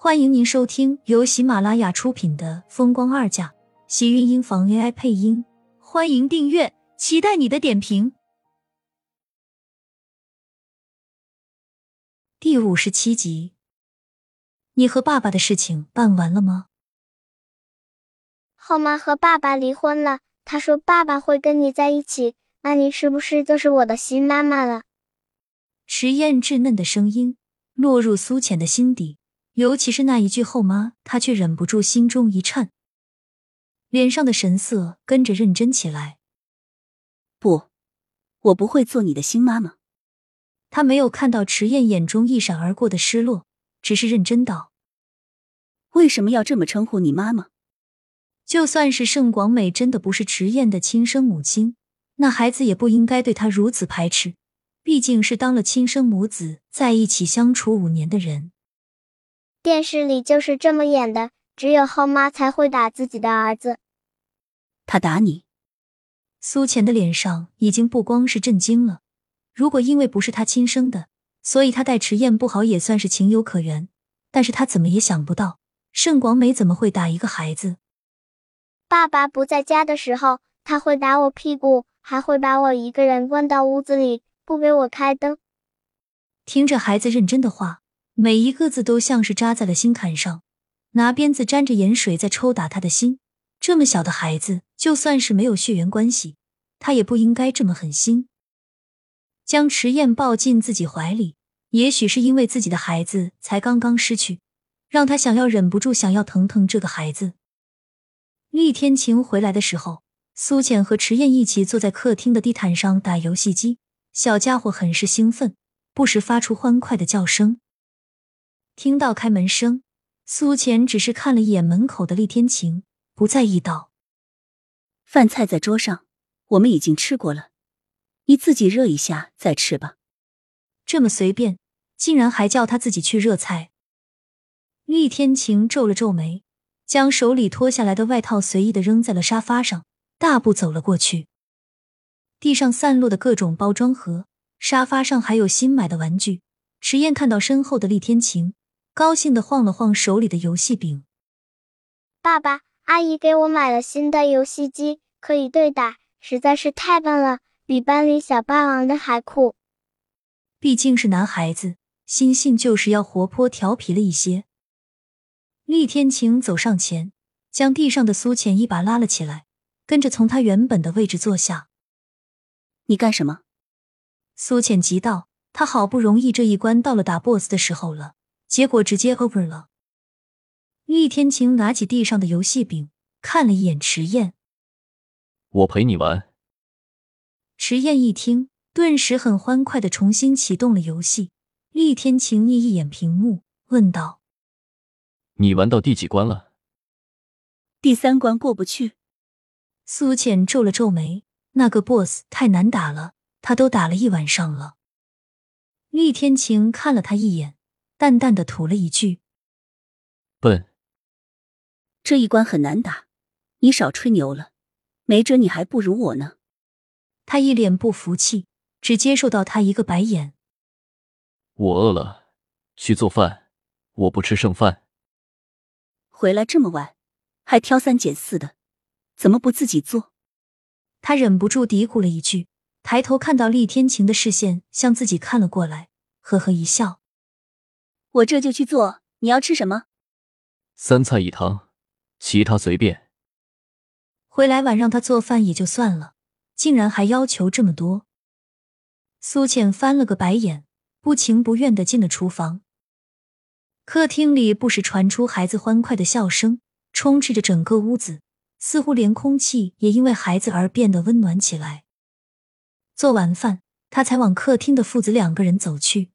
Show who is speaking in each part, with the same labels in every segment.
Speaker 1: 欢迎您收听由喜马拉雅出品的《风光二嫁》，喜运音房 AI 配音。欢迎订阅，期待你的点评。第五十七集，你和爸爸的事情办完了吗？
Speaker 2: 后妈和爸爸离婚了，她说爸爸会跟你在一起，那你是不是就是我的新妈妈了？
Speaker 1: 迟燕稚嫩的声音落入苏浅的心底。尤其是那一句后妈，他却忍不住心中一颤，脸上的神色跟着认真起来。
Speaker 3: 不，我不会做你的新妈妈。
Speaker 1: 他没有看到迟燕眼中一闪而过的失落，只是认真道：“
Speaker 3: 为什么要这么称呼你妈妈？
Speaker 1: 就算是盛广美真的不是迟燕的亲生母亲，那孩子也不应该对她如此排斥。毕竟是当了亲生母子在一起相处五年的人。”
Speaker 2: 电视里就是这么演的，只有后妈才会打自己的儿子。
Speaker 3: 他打你？
Speaker 1: 苏浅的脸上已经不光是震惊了。如果因为不是他亲生的，所以他待迟燕不好也算是情有可原。但是他怎么也想不到，盛广美怎么会打一个孩子？
Speaker 2: 爸爸不在家的时候，他会打我屁股，还会把我一个人关到屋子里，不给我开灯。
Speaker 1: 听着孩子认真的话。每一个字都像是扎在了心坎上，拿鞭子沾着盐水在抽打他的心。这么小的孩子，就算是没有血缘关系，他也不应该这么狠心。将迟燕抱进自己怀里，也许是因为自己的孩子才刚刚失去，让他想要忍不住想要疼疼这个孩子。厉天晴回来的时候，苏浅和迟燕一起坐在客厅的地毯上打游戏机，小家伙很是兴奋，不时发出欢快的叫声。听到开门声，苏浅只是看了一眼门口的厉天晴，不在意道：“
Speaker 3: 饭菜在桌上，我们已经吃过了，你自己热一下再吃吧。”
Speaker 1: 这么随便，竟然还叫他自己去热菜。厉天晴皱了皱眉，将手里脱下来的外套随意的扔在了沙发上，大步走了过去。地上散落的各种包装盒，沙发上还有新买的玩具。迟燕看到身后的厉天晴。高兴的晃了晃手里的游戏柄。
Speaker 2: 爸爸，阿姨给我买了新的游戏机，可以对打，实在是太棒了，比班里小霸王的还酷。
Speaker 1: 毕竟是男孩子，心性就是要活泼调皮了一些。厉天晴走上前，将地上的苏浅一把拉了起来，跟着从他原本的位置坐下。
Speaker 3: 你干什么？
Speaker 1: 苏浅急道：“他好不容易这一关到了打 BOSS 的时候了。”结果直接 over 了。厉天晴拿起地上的游戏柄，看了一眼迟燕：“
Speaker 4: 我陪你玩。”
Speaker 1: 迟燕一听，顿时很欢快的重新启动了游戏。厉天晴睨一眼屏幕，问道：“
Speaker 4: 你玩到第几关了？”“
Speaker 3: 第三关过不去。”
Speaker 1: 苏浅皱了皱眉，那个 boss 太难打了，他都打了一晚上了。厉天晴看了他一眼。淡淡的吐了一句：“
Speaker 4: 笨。”
Speaker 3: 这一关很难打，你少吹牛了，没准你还不如我呢。
Speaker 1: 他一脸不服气，只接受到他一个白眼。
Speaker 4: 我饿了，去做饭。我不吃剩饭。
Speaker 3: 回来这么晚，还挑三拣四的，怎么不自己做？
Speaker 1: 他忍不住嘀咕了一句，抬头看到厉天晴的视线向自己看了过来，呵呵一笑。
Speaker 3: 我这就去做。你要吃什么？
Speaker 4: 三菜一汤，其他随便。
Speaker 1: 回来晚让他做饭也就算了，竟然还要求这么多。苏浅翻了个白眼，不情不愿的进了厨房。客厅里不时传出孩子欢快的笑声，充斥着整个屋子，似乎连空气也因为孩子而变得温暖起来。做完饭，他才往客厅的父子两个人走去。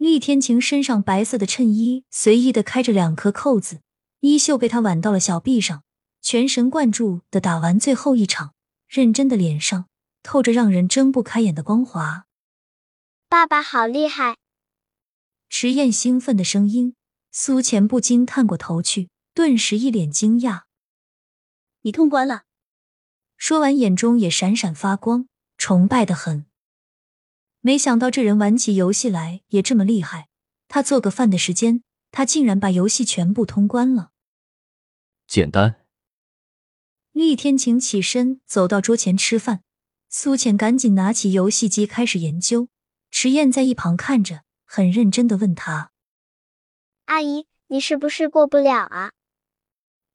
Speaker 1: 厉天晴身上白色的衬衣随意的开着两颗扣子，衣袖被他挽到了小臂上，全神贯注的打完最后一场，认真的脸上透着让人睁不开眼的光华。
Speaker 2: 爸爸好厉害！
Speaker 1: 迟燕兴奋的声音，苏浅不禁探过头去，顿时一脸惊讶：“
Speaker 3: 你通关了？”
Speaker 1: 说完，眼中也闪闪发光，崇拜的很。没想到这人玩起游戏来也这么厉害。他做个饭的时间他竟然把游戏全部通关了。
Speaker 4: 简单。
Speaker 1: 厉天晴起身走到桌前吃饭，苏浅赶紧拿起游戏机开始研究。迟燕在一旁看着，很认真的问他：“
Speaker 2: 阿姨，你是不是过不了啊？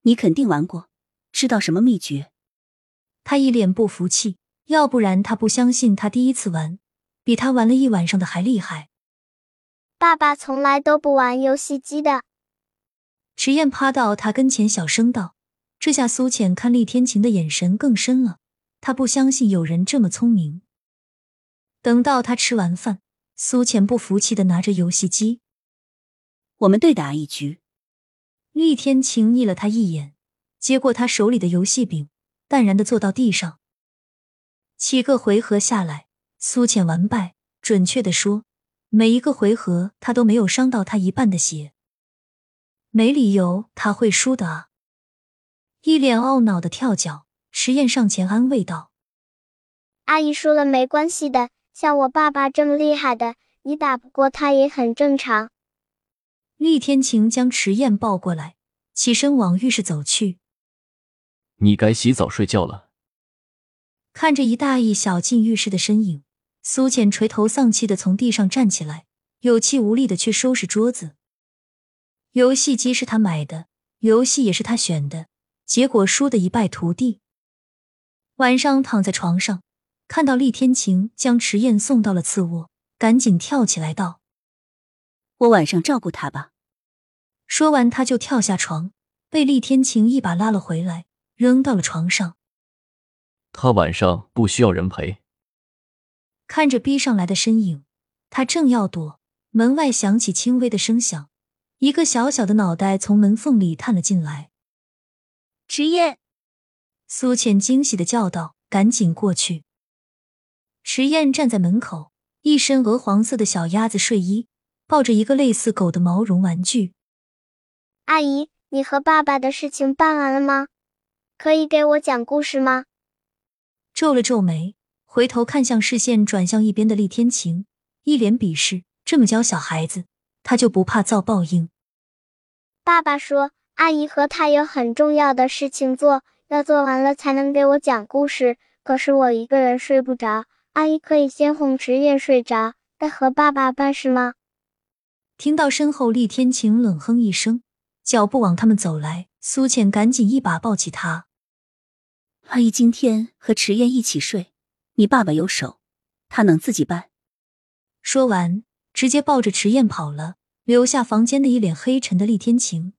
Speaker 3: 你肯定玩过，知道什么秘诀？”
Speaker 1: 他一脸不服气，要不然他不相信他第一次玩比他玩了一晚上的还厉害。
Speaker 2: 爸爸从来都不玩游戏机的。
Speaker 1: 池燕趴到他跟前，小声道：“这下苏浅看厉天晴的眼神更深了。他不相信有人这么聪明。”等到他吃完饭，苏浅不服气的拿着游戏机：“
Speaker 3: 我们对打一局。”
Speaker 1: 厉天晴睨了他一眼，接过他手里的游戏柄，淡然的坐到地上。七个回合下来，苏浅完败。准确的说，每一个回合他都没有伤到他一半的血。没理由他会输的啊！一脸懊恼的跳脚，迟燕上前安慰道：“
Speaker 2: 阿姨输了没关系的，像我爸爸这么厉害的，你打不过他也很正常。”
Speaker 1: 厉天晴将池燕抱过来，起身往浴室走去。
Speaker 4: 你该洗澡睡觉了。
Speaker 1: 看着一大一小进浴室的身影，苏浅垂头丧气的从地上站起来，有气无力的去收拾桌子。游戏机是他买的，游戏也是他选的，结果输得一败涂地。晚上躺在床上，看到厉天晴将迟燕送到了次卧，赶紧跳起来道：“
Speaker 3: 我晚上照顾他吧。”
Speaker 1: 说完，他就跳下床，被厉天晴一把拉了回来，扔到了床上。
Speaker 4: 他晚上不需要人陪。
Speaker 1: 看着逼上来的身影，他正要躲，门外响起轻微的声响。一个小小的脑袋从门缝里探了进来，
Speaker 3: 迟燕，
Speaker 1: 苏浅惊喜的叫道：“赶紧过去！”池燕站在门口，一身鹅黄色的小鸭子睡衣，抱着一个类似狗的毛绒玩具。
Speaker 2: 阿姨，你和爸爸的事情办完了吗？可以给我讲故事吗？
Speaker 1: 皱了皱眉，回头看向视线转向一边的厉天晴，一脸鄙视：“这么教小孩子？”他就不怕遭报应。
Speaker 2: 爸爸说，阿姨和他有很重要的事情做，要做完了才能给我讲故事。可是我一个人睡不着，阿姨可以先哄迟燕睡着，再和爸爸办事吗？
Speaker 1: 听到身后厉天晴冷哼一声，脚步往他们走来，苏浅赶紧一把抱起他。
Speaker 3: 阿姨今天和迟燕一起睡，你爸爸有手，他能自己办。
Speaker 1: 说完。直接抱着迟燕跑了，留下房间的一脸黑沉的厉天晴。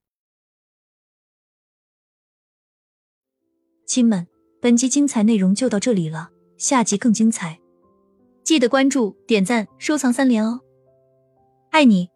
Speaker 1: 亲们，本集精彩内容就到这里了，下集更精彩，记得关注、点赞、收藏三连哦！爱你。